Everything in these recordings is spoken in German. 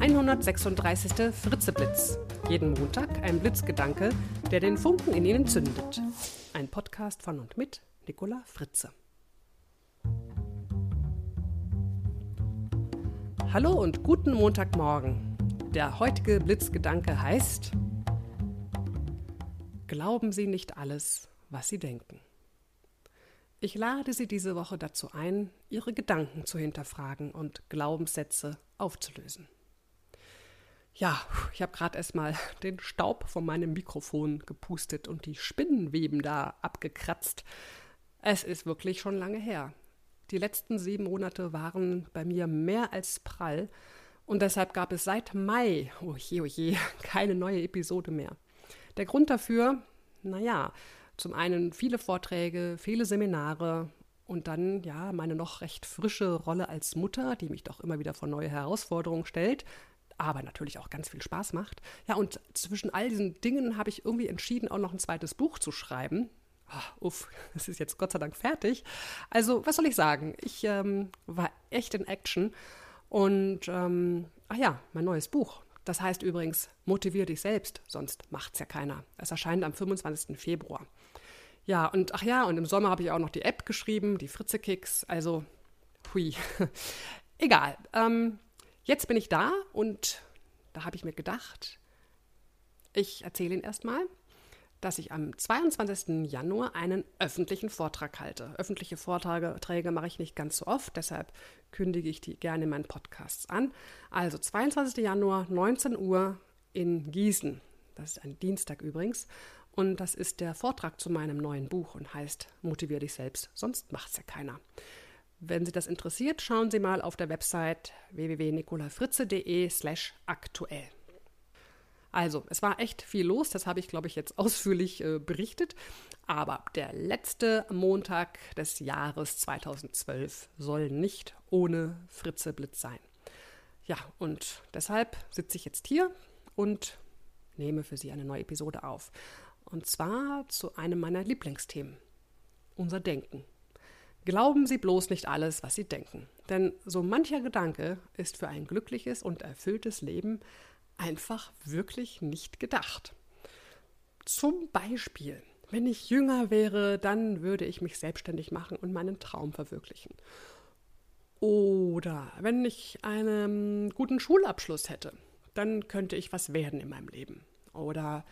136. Fritzeblitz. Jeden Montag ein Blitzgedanke, der den Funken in Ihnen zündet. Ein Podcast von und mit Nicola Fritze. Hallo und guten Montagmorgen. Der heutige Blitzgedanke heißt: Glauben Sie nicht alles, was Sie denken. Ich lade Sie diese Woche dazu ein, Ihre Gedanken zu hinterfragen und Glaubenssätze aufzulösen. Ja, ich habe gerade erstmal den Staub von meinem Mikrofon gepustet und die Spinnenweben da abgekratzt. Es ist wirklich schon lange her. Die letzten sieben Monate waren bei mir mehr als prall und deshalb gab es seit Mai, oh je, oh je, keine neue Episode mehr. Der Grund dafür, naja, zum einen viele Vorträge, viele Seminare und dann ja meine noch recht frische Rolle als Mutter, die mich doch immer wieder vor neue Herausforderungen stellt, aber natürlich auch ganz viel Spaß macht. Ja, und zwischen all diesen Dingen habe ich irgendwie entschieden, auch noch ein zweites Buch zu schreiben. Oh, uff, es ist jetzt Gott sei Dank fertig. Also, was soll ich sagen? Ich ähm, war echt in Action. Und, ähm, ach ja, mein neues Buch. Das heißt übrigens, motivier dich selbst, sonst macht's ja keiner. Es erscheint am 25. Februar. Ja, und ach ja, und im Sommer habe ich auch noch die App geschrieben, die Fritze-Kicks. Also, hui. Egal. Ähm, jetzt bin ich da und da habe ich mir gedacht, ich erzähle Ihnen erstmal, dass ich am 22. Januar einen öffentlichen Vortrag halte. Öffentliche Vorträge mache ich nicht ganz so oft, deshalb kündige ich die gerne in meinen Podcasts an. Also 22. Januar, 19 Uhr in Gießen. Das ist ein Dienstag übrigens. Und das ist der Vortrag zu meinem neuen Buch und heißt Motivier dich selbst, sonst macht's ja keiner. Wenn Sie das interessiert, schauen Sie mal auf der Website www.nicolafritze.de slash aktuell. Also, es war echt viel los, das habe ich, glaube ich, jetzt ausführlich äh, berichtet. Aber der letzte Montag des Jahres 2012 soll nicht ohne Fritze Blitz sein. Ja, und deshalb sitze ich jetzt hier und nehme für Sie eine neue Episode auf. Und zwar zu einem meiner Lieblingsthemen, unser Denken. Glauben Sie bloß nicht alles, was Sie denken. Denn so mancher Gedanke ist für ein glückliches und erfülltes Leben einfach wirklich nicht gedacht. Zum Beispiel, wenn ich jünger wäre, dann würde ich mich selbstständig machen und meinen Traum verwirklichen. Oder wenn ich einen guten Schulabschluss hätte, dann könnte ich was werden in meinem Leben. Oder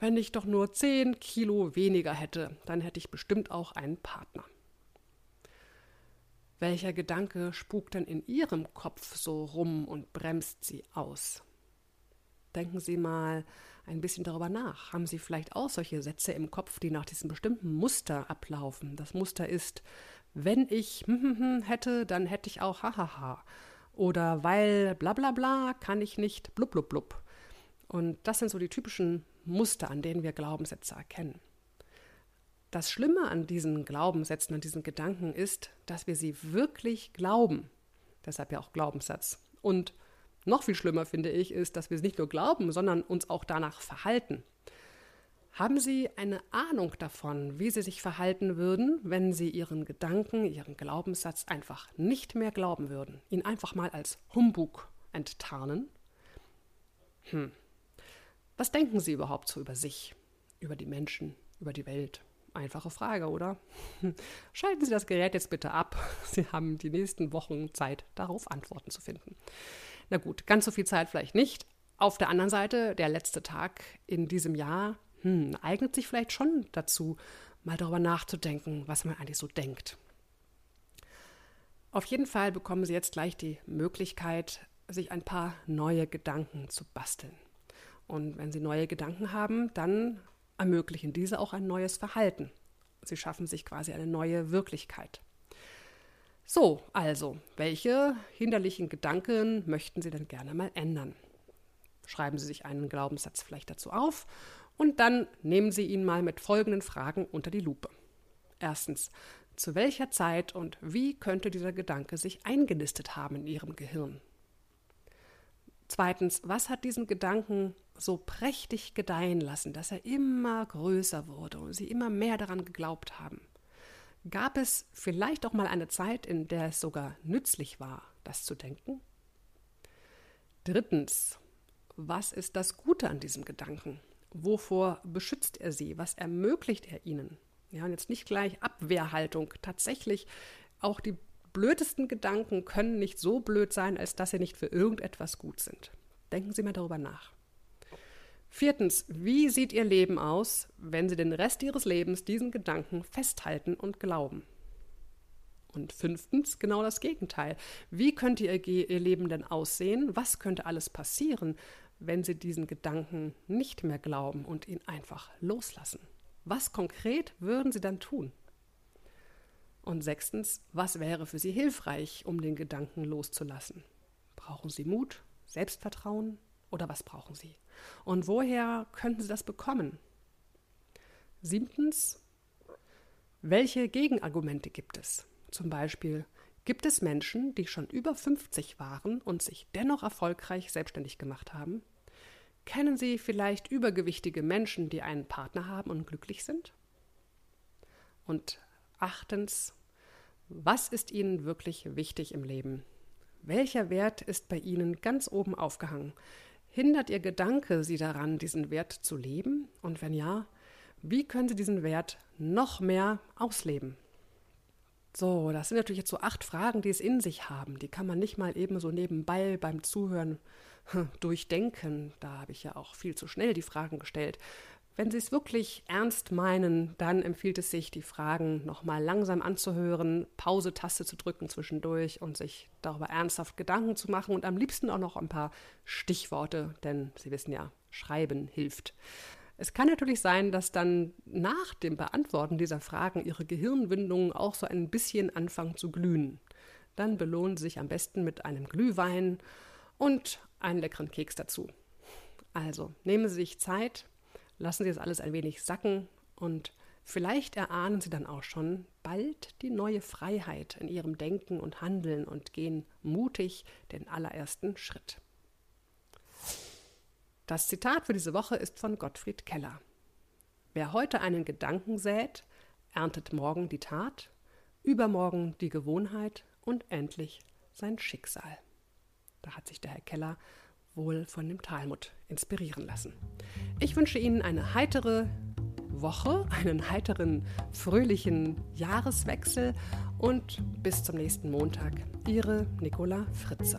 wenn ich doch nur 10 Kilo weniger hätte, dann hätte ich bestimmt auch einen Partner. Welcher Gedanke spukt denn in Ihrem Kopf so rum und bremst Sie aus? Denken Sie mal ein bisschen darüber nach. Haben Sie vielleicht auch solche Sätze im Kopf, die nach diesem bestimmten Muster ablaufen? Das Muster ist, wenn ich hätte, dann hätte ich auch hahaha. Oder weil bla bla bla kann ich nicht blub blub blub. Und das sind so die typischen Muster, an denen wir Glaubenssätze erkennen. Das Schlimme an diesen Glaubenssätzen, an diesen Gedanken ist, dass wir sie wirklich glauben. Deshalb ja auch Glaubenssatz. Und noch viel schlimmer finde ich, ist, dass wir es nicht nur glauben, sondern uns auch danach verhalten. Haben Sie eine Ahnung davon, wie Sie sich verhalten würden, wenn Sie Ihren Gedanken, Ihren Glaubenssatz einfach nicht mehr glauben würden, ihn einfach mal als Humbug enttarnen? Hm, was denken Sie überhaupt so über sich, über die Menschen, über die Welt? Einfache Frage, oder? Schalten Sie das Gerät jetzt bitte ab. Sie haben die nächsten Wochen Zeit, darauf Antworten zu finden. Na gut, ganz so viel Zeit vielleicht nicht. Auf der anderen Seite, der letzte Tag in diesem Jahr hm, eignet sich vielleicht schon dazu, mal darüber nachzudenken, was man eigentlich so denkt. Auf jeden Fall bekommen Sie jetzt gleich die Möglichkeit, sich ein paar neue Gedanken zu basteln. Und wenn Sie neue Gedanken haben, dann ermöglichen diese auch ein neues Verhalten. Sie schaffen sich quasi eine neue Wirklichkeit. So, also, welche hinderlichen Gedanken möchten Sie denn gerne mal ändern? Schreiben Sie sich einen Glaubenssatz vielleicht dazu auf und dann nehmen Sie ihn mal mit folgenden Fragen unter die Lupe. Erstens, zu welcher Zeit und wie könnte dieser Gedanke sich eingenistet haben in Ihrem Gehirn? Zweitens, was hat diesen Gedanken so prächtig gedeihen lassen, dass er immer größer wurde und sie immer mehr daran geglaubt haben? Gab es vielleicht auch mal eine Zeit, in der es sogar nützlich war, das zu denken? Drittens, was ist das Gute an diesem Gedanken? Wovor beschützt er sie? Was ermöglicht er ihnen? Ja, und jetzt nicht gleich Abwehrhaltung. Tatsächlich, auch die blödesten Gedanken können nicht so blöd sein, als dass sie nicht für irgendetwas gut sind. Denken Sie mal darüber nach. Viertens, wie sieht Ihr Leben aus, wenn Sie den Rest Ihres Lebens diesen Gedanken festhalten und glauben? Und fünftens, genau das Gegenteil. Wie könnte Ihr, Ihr Leben denn aussehen? Was könnte alles passieren, wenn Sie diesen Gedanken nicht mehr glauben und ihn einfach loslassen? Was konkret würden Sie dann tun? Und sechstens, was wäre für Sie hilfreich, um den Gedanken loszulassen? Brauchen Sie Mut, Selbstvertrauen oder was brauchen Sie? Und woher könnten Sie das bekommen? Siebtens, welche Gegenargumente gibt es? Zum Beispiel, gibt es Menschen, die schon über 50 waren und sich dennoch erfolgreich selbstständig gemacht haben? Kennen Sie vielleicht übergewichtige Menschen, die einen Partner haben und glücklich sind? Und achtens, was ist Ihnen wirklich wichtig im Leben? Welcher Wert ist bei Ihnen ganz oben aufgehangen? Hindert Ihr Gedanke Sie daran, diesen Wert zu leben? Und wenn ja, wie können Sie diesen Wert noch mehr ausleben? So, das sind natürlich jetzt so acht Fragen, die es in sich haben. Die kann man nicht mal eben so nebenbei beim Zuhören durchdenken. Da habe ich ja auch viel zu schnell die Fragen gestellt. Wenn Sie es wirklich ernst meinen, dann empfiehlt es sich, die Fragen nochmal langsam anzuhören, Pause-Taste zu drücken zwischendurch und sich darüber ernsthaft Gedanken zu machen und am liebsten auch noch ein paar Stichworte, denn Sie wissen ja, Schreiben hilft. Es kann natürlich sein, dass dann nach dem Beantworten dieser Fragen Ihre Gehirnwindungen auch so ein bisschen anfangen zu glühen. Dann belohnen Sie sich am besten mit einem Glühwein und einen leckeren Keks dazu. Also nehmen Sie sich Zeit, Lassen Sie das alles ein wenig sacken und vielleicht erahnen Sie dann auch schon bald die neue Freiheit in Ihrem Denken und Handeln und gehen mutig den allerersten Schritt. Das Zitat für diese Woche ist von Gottfried Keller. Wer heute einen Gedanken sät, erntet morgen die Tat, übermorgen die Gewohnheit und endlich sein Schicksal. Da hat sich der Herr Keller wohl von dem Talmud inspirieren lassen. Ich wünsche Ihnen eine heitere Woche, einen heiteren, fröhlichen Jahreswechsel und bis zum nächsten Montag. Ihre Nicola Fritze.